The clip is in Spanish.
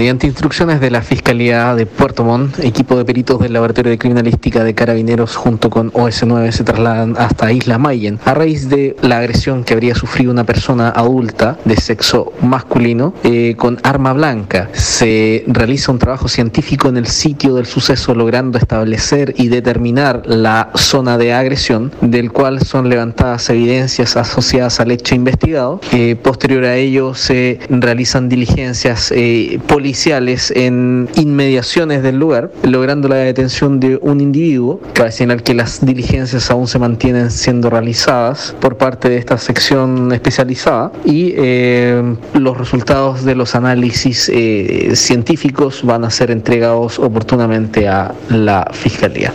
Mediante instrucciones de la Fiscalía de Puerto Montt, equipo de peritos del Laboratorio de Criminalística de Carabineros junto con OS9 se trasladan hasta Isla Mayen a raíz de la agresión que habría sufrido una persona adulta de sexo masculino eh, con arma blanca. Se realiza un trabajo científico en el sitio del suceso logrando establecer y determinar la zona de agresión del cual son levantadas evidencias asociadas al hecho investigado. Eh, posterior a ello se realizan diligencias eh, policiales en inmediaciones del lugar, logrando la detención de un individuo. Cabe señalar que las diligencias aún se mantienen siendo realizadas por parte de esta sección especializada y eh, los resultados de los análisis científicos van a ser entregados oportunamente a la Fiscalía.